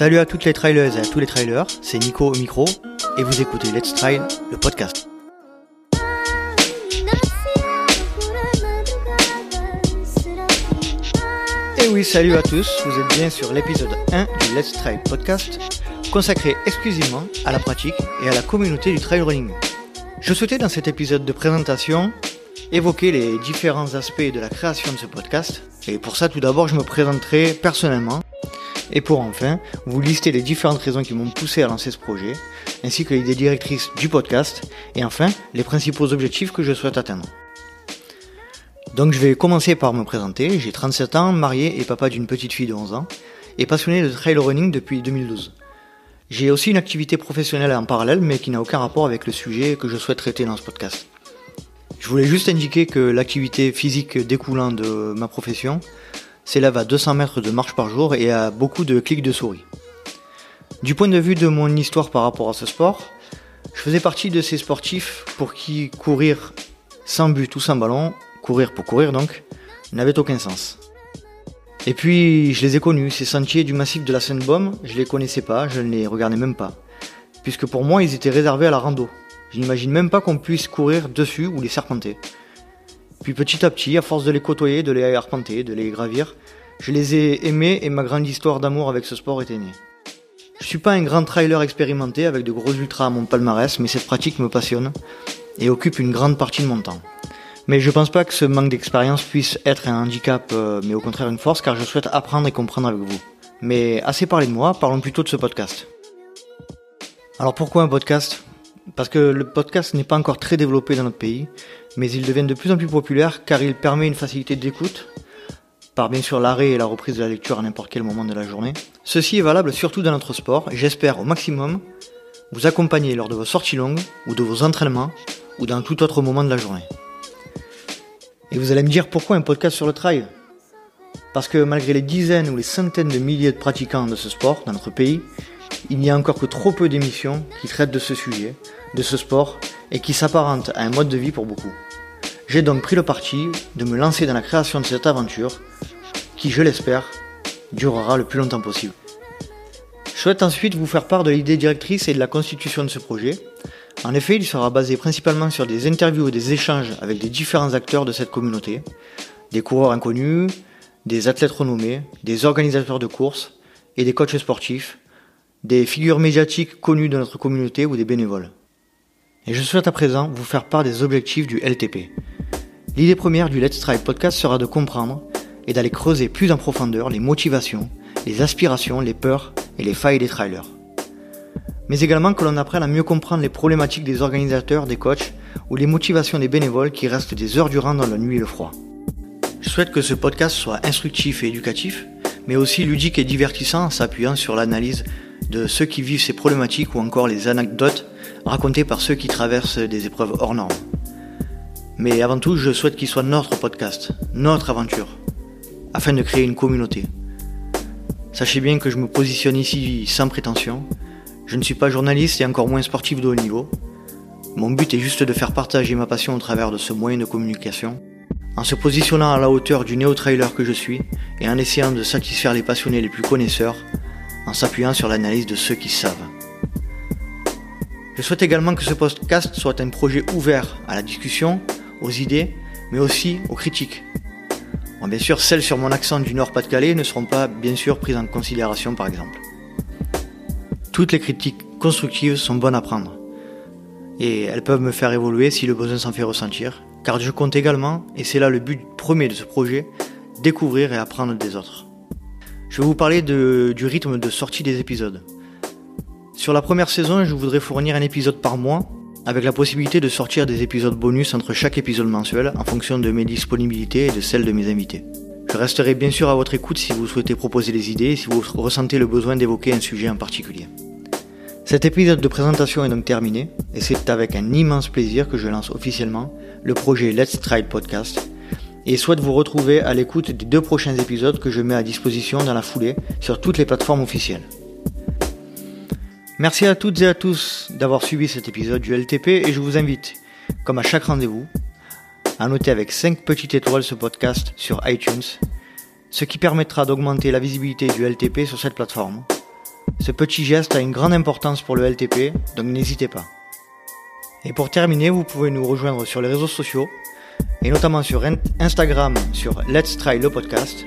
Salut à toutes les trailers et à tous les trailers, c'est Nico au micro et vous écoutez Let's Trail, le podcast. Et oui, salut à tous, vous êtes bien sur l'épisode 1 du Let's Trail podcast consacré exclusivement à la pratique et à la communauté du trail running. Je souhaitais dans cet épisode de présentation évoquer les différents aspects de la création de ce podcast. Et pour ça, tout d'abord, je me présenterai personnellement. Et pour enfin, vous lister les différentes raisons qui m'ont poussé à lancer ce projet, ainsi que l'idée directrice du podcast, et enfin, les principaux objectifs que je souhaite atteindre. Donc je vais commencer par me présenter. J'ai 37 ans, marié et papa d'une petite fille de 11 ans, et passionné de trail running depuis 2012. J'ai aussi une activité professionnelle en parallèle, mais qui n'a aucun rapport avec le sujet que je souhaite traiter dans ce podcast. Je voulais juste indiquer que l'activité physique découlant de ma profession s'élève à 200 mètres de marche par jour et à beaucoup de clics de souris. Du point de vue de mon histoire par rapport à ce sport, je faisais partie de ces sportifs pour qui courir sans but ou sans ballon, courir pour courir donc, n'avait aucun sens. Et puis, je les ai connus, ces sentiers du massif de la Seine-Baume, je les connaissais pas, je ne les regardais même pas. Puisque pour moi, ils étaient réservés à la rando. Je n'imagine même pas qu'on puisse courir dessus ou les serpenter. Puis petit à petit, à force de les côtoyer, de les arpenter, de les gravir, je les ai aimés et ma grande histoire d'amour avec ce sport était née. Je suis pas un grand trailer expérimenté avec de gros ultras à mon palmarès, mais cette pratique me passionne et occupe une grande partie de mon temps. Mais je pense pas que ce manque d'expérience puisse être un handicap, euh, mais au contraire une force, car je souhaite apprendre et comprendre avec vous. Mais assez parlé de moi, parlons plutôt de ce podcast. Alors pourquoi un podcast? Parce que le podcast n'est pas encore très développé dans notre pays, mais il devient de plus en plus populaire car il permet une facilité d'écoute, par bien sûr l'arrêt et la reprise de la lecture à n'importe quel moment de la journée. Ceci est valable surtout dans notre sport j'espère au maximum vous accompagner lors de vos sorties longues ou de vos entraînements ou dans tout autre moment de la journée. Et vous allez me dire pourquoi un podcast sur le trail? Parce que malgré les dizaines ou les centaines de milliers de pratiquants de ce sport dans notre pays, il n'y a encore que trop peu d'émissions qui traitent de ce sujet, de ce sport, et qui s'apparentent à un mode de vie pour beaucoup. J'ai donc pris le parti de me lancer dans la création de cette aventure, qui, je l'espère, durera le plus longtemps possible. Je souhaite ensuite vous faire part de l'idée directrice et de la constitution de ce projet. En effet, il sera basé principalement sur des interviews et des échanges avec les différents acteurs de cette communauté, des coureurs inconnus, des athlètes renommés, des organisateurs de courses et des coachs sportifs, des figures médiatiques connues de notre communauté ou des bénévoles. Et je souhaite à présent vous faire part des objectifs du LTP. L'idée première du Let's Try podcast sera de comprendre et d'aller creuser plus en profondeur les motivations, les aspirations, les peurs et les failles des trailers. Mais également que l'on apprenne à mieux comprendre les problématiques des organisateurs, des coachs ou les motivations des bénévoles qui restent des heures durant dans la nuit et le froid. Je souhaite que ce podcast soit instructif et éducatif, mais aussi ludique et divertissant en s'appuyant sur l'analyse de ceux qui vivent ces problématiques ou encore les anecdotes racontées par ceux qui traversent des épreuves hors normes. Mais avant tout, je souhaite qu'il soit notre podcast, notre aventure, afin de créer une communauté. Sachez bien que je me positionne ici sans prétention. Je ne suis pas journaliste et encore moins sportif de haut niveau. Mon but est juste de faire partager ma passion au travers de ce moyen de communication, en se positionnant à la hauteur du néo-trailer que je suis et en essayant de satisfaire les passionnés les plus connaisseurs en s'appuyant sur l'analyse de ceux qui savent. Je souhaite également que ce podcast soit un projet ouvert à la discussion, aux idées, mais aussi aux critiques. bien sûr, celles sur mon accent du Nord-Pas-de-Calais ne seront pas bien sûr prises en considération par exemple. Toutes les critiques constructives sont bonnes à prendre. Et elles peuvent me faire évoluer si le besoin s'en fait ressentir, car je compte également, et c'est là le but premier de ce projet, découvrir et apprendre des autres. Je vais vous parler du rythme de sortie des épisodes. Sur la première saison, je voudrais fournir un épisode par mois, avec la possibilité de sortir des épisodes bonus entre chaque épisode mensuel en fonction de mes disponibilités et de celles de mes invités. Je resterai bien sûr à votre écoute si vous souhaitez proposer des idées et si vous ressentez le besoin d'évoquer un sujet en particulier. Cet épisode de présentation est donc terminé et c'est avec un immense plaisir que je lance officiellement le projet Let's Try Podcast et souhaite vous retrouver à l'écoute des deux prochains épisodes que je mets à disposition dans la foulée sur toutes les plateformes officielles. Merci à toutes et à tous d'avoir suivi cet épisode du LTP et je vous invite, comme à chaque rendez-vous, à noter avec 5 petites étoiles ce podcast sur iTunes, ce qui permettra d'augmenter la visibilité du LTP sur cette plateforme, Ce petit geste a une grande importance pour le LTP, donc n'hésitez pas. Et pour terminer, vous pouvez nous rejoindre sur les réseaux sociaux, et notamment sur Instagram sur Let's Try le podcast,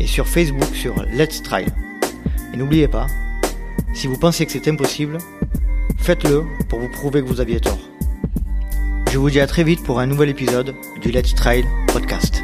et sur Facebook sur Let's Try. Et n'oubliez pas, si vous pensez que c'est impossible, faites-le pour vous prouver que vous aviez tort. Je vous dis à très vite pour un nouvel épisode du Let's Try podcast.